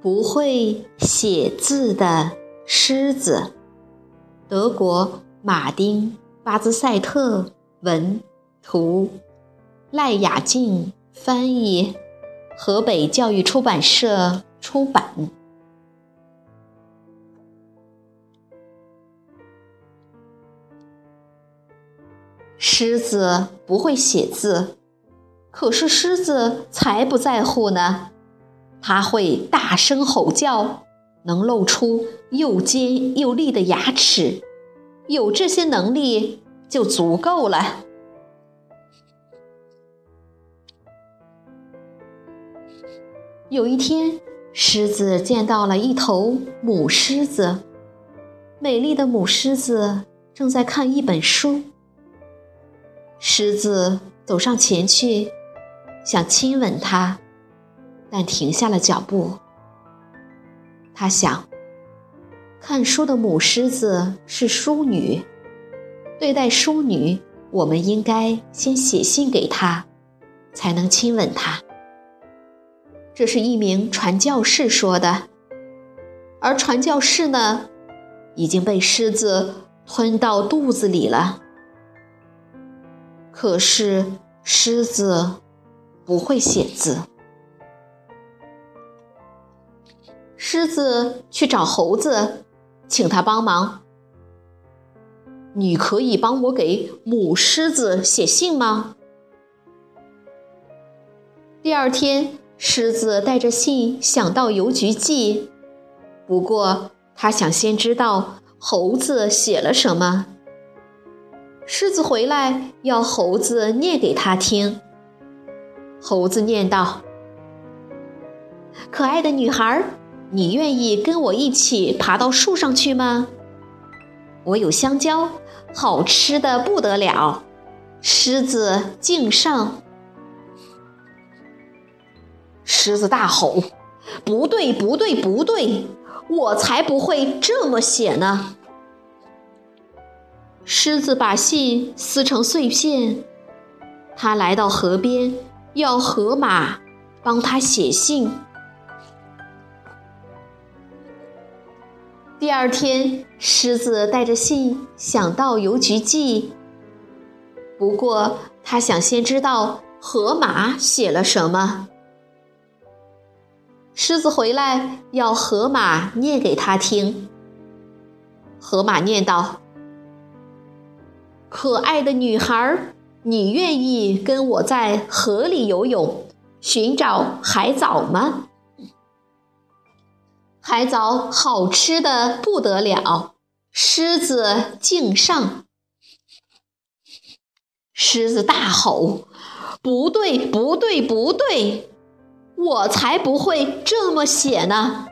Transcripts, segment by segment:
不会写字的狮子，德国马丁·巴兹赛特文图，赖雅静翻译，河北教育出版社出版。狮子不会写字，可是狮子才不在乎呢。它会大声吼叫，能露出又尖又利的牙齿，有这些能力就足够了。有一天，狮子见到了一头母狮子，美丽的母狮子正在看一本书。狮子走上前去，想亲吻它。但停下了脚步。他想，看书的母狮子是淑女，对待淑女，我们应该先写信给她，才能亲吻她。这是一名传教士说的，而传教士呢，已经被狮子吞到肚子里了。可是狮子不会写字。狮子去找猴子，请他帮忙。你可以帮我给母狮子写信吗？第二天，狮子带着信想到邮局寄，不过他想先知道猴子写了什么。狮子回来要猴子念给他听。猴子念道：“可爱的女孩。”你愿意跟我一起爬到树上去吗？我有香蕉，好吃的不得了。狮子敬上。狮子大吼：“不对，不对，不对！我才不会这么写呢！”狮子把信撕成碎片，他来到河边，要河马帮他写信。第二天，狮子带着信想到邮局寄。不过，他想先知道河马写了什么。狮子回来要河马念给他听。河马念道：“可爱的女孩，你愿意跟我在河里游泳，寻找海藻吗？”海藻好吃的不得了，狮子敬上。狮子大吼：“不对，不对，不对！我才不会这么写呢！”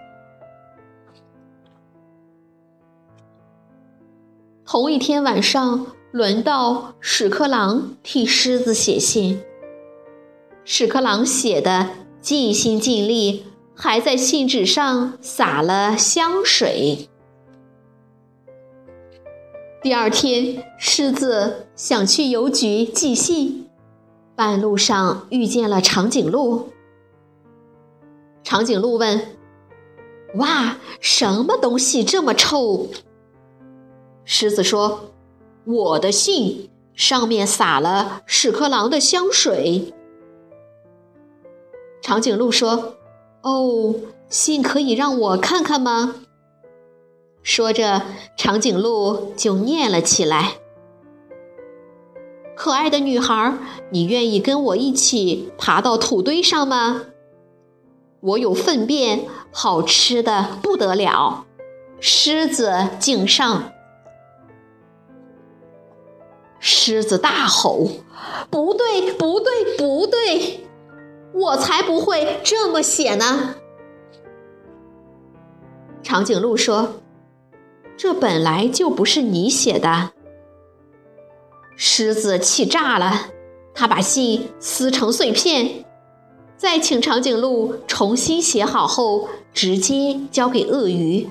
同一天晚上，轮到屎壳郎替狮子写信。屎壳郎写的尽心尽力。还在信纸上撒了香水。第二天，狮子想去邮局寄信，半路上遇见了长颈鹿。长颈鹿问：“哇，什么东西这么臭？”狮子说：“我的信上面撒了屎壳郎的香水。长颈鹿说：“哦，信可以让我看看吗？”说着，长颈鹿就念了起来：“可爱的女孩，你愿意跟我一起爬到土堆上吗？我有粪便，好吃的不得了。狮子敬上。”狮子大吼：“不对，不对，不对！我才不会这么写呢！”长颈鹿说。这本来就不是你写的。狮子气炸了，他把信撕成碎片，再请长颈鹿重新写好后，直接交给鳄鱼。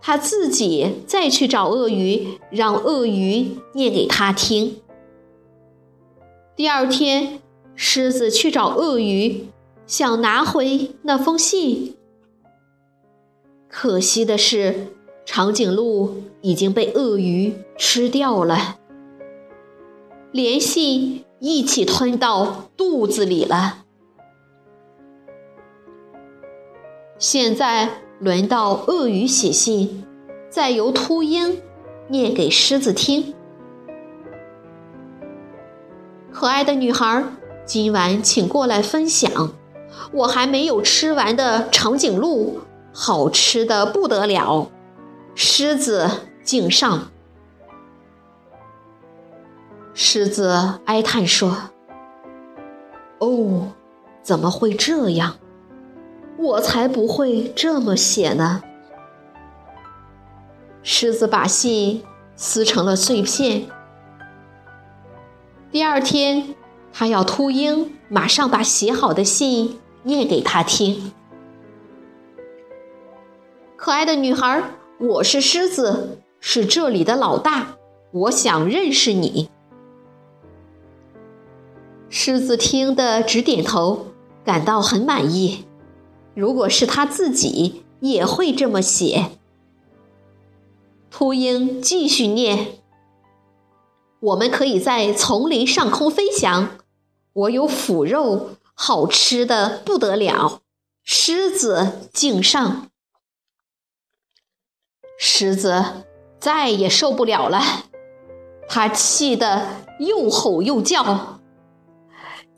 他自己再去找鳄鱼，让鳄鱼念给他听。第二天，狮子去找鳄鱼，想拿回那封信。可惜的是。长颈鹿已经被鳄鱼吃掉了，连信一起吞到肚子里了。现在轮到鳄鱼写信，再由秃鹰念给狮子听。可爱的女孩，今晚请过来分享我还没有吃完的长颈鹿，好吃的不得了。狮子敬上。狮子哀叹说：“哦，怎么会这样？我才不会这么写呢。”狮子把信撕成了碎片。第二天，他要秃鹰马上把写好的信念给他听。可爱的女孩。我是狮子，是这里的老大。我想认识你。狮子听得直点头，感到很满意。如果是他自己，也会这么写。秃鹰继续念：“我们可以在丛林上空飞翔。我有腐肉，好吃的不得了。狮子敬上。”狮子再也受不了了，他气得又吼又叫：“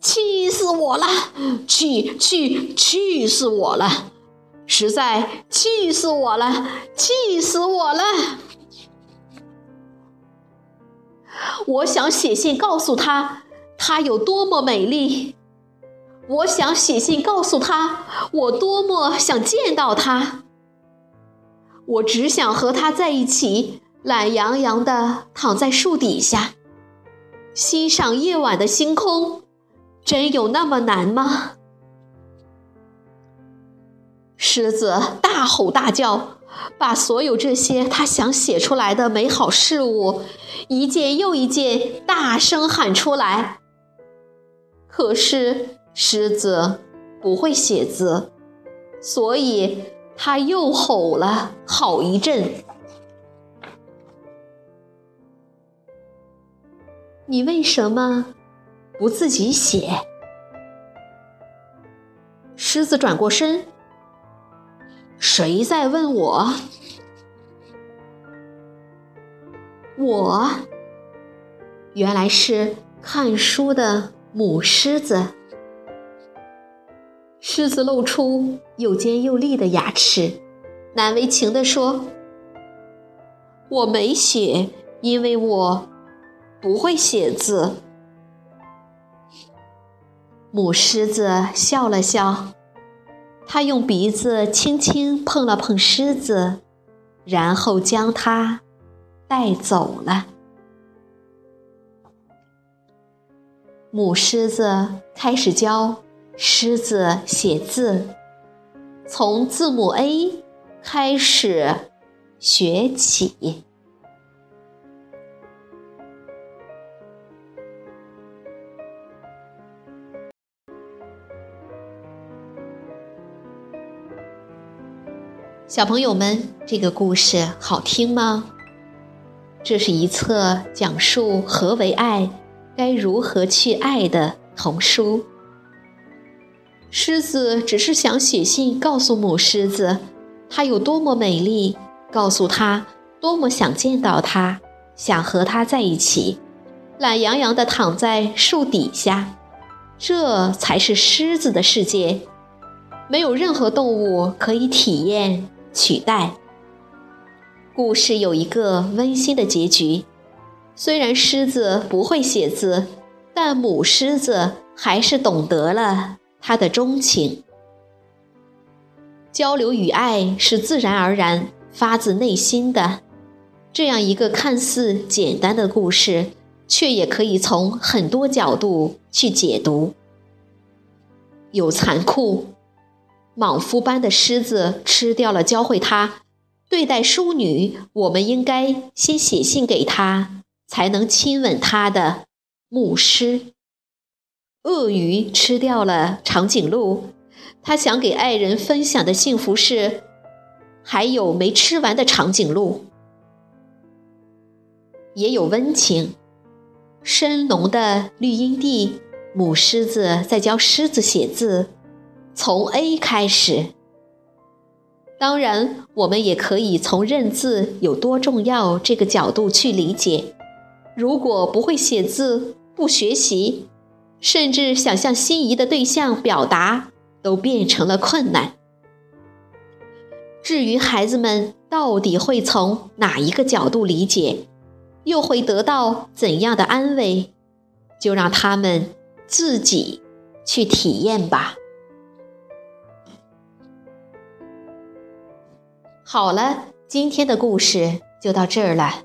气死我了！气气气死我了！实在气死我了！气死我了！我想写信告诉他，她有多么美丽。我想写信告诉他，我多么想见到她。”我只想和他在一起，懒洋洋地躺在树底下，欣赏夜晚的星空。真有那么难吗？狮子大吼大叫，把所有这些他想写出来的美好事物，一件又一件大声喊出来。可是狮子不会写字，所以。他又吼了好一阵。你为什么不自己写？狮子转过身。谁在问我？我原来是看书的母狮子。狮子露出又尖又利的牙齿，难为情地说：“我没写，因为我不会写字。”母狮子笑了笑，它用鼻子轻轻碰了碰狮子，然后将它带走了。母狮子开始教。狮子写字，从字母 A 开始学起。小朋友们，这个故事好听吗？这是一册讲述何为爱、该如何去爱的童书。狮子只是想写信告诉母狮子，它有多么美丽，告诉它多么想见到它，想和它在一起，懒洋洋地躺在树底下。这才是狮子的世界，没有任何动物可以体验取代。故事有一个温馨的结局，虽然狮子不会写字，但母狮子还是懂得了他的钟情。交流与爱是自然而然、发自内心的。这样一个看似简单的故事。却也可以从很多角度去解读。有残酷，莽夫般的狮子吃掉了教会他对待淑女，我们应该先写信给他，才能亲吻他的牧师。鳄鱼吃掉了长颈鹿，他想给爱人分享的幸福是，还有没吃完的长颈鹿。也有温情。深浓的绿荫地，母狮子在教狮子写字，从 A 开始。当然，我们也可以从认字有多重要这个角度去理解。如果不会写字，不学习，甚至想向心仪的对象表达，都变成了困难。至于孩子们到底会从哪一个角度理解？又会得到怎样的安慰？就让他们自己去体验吧。好了，今天的故事就到这儿了，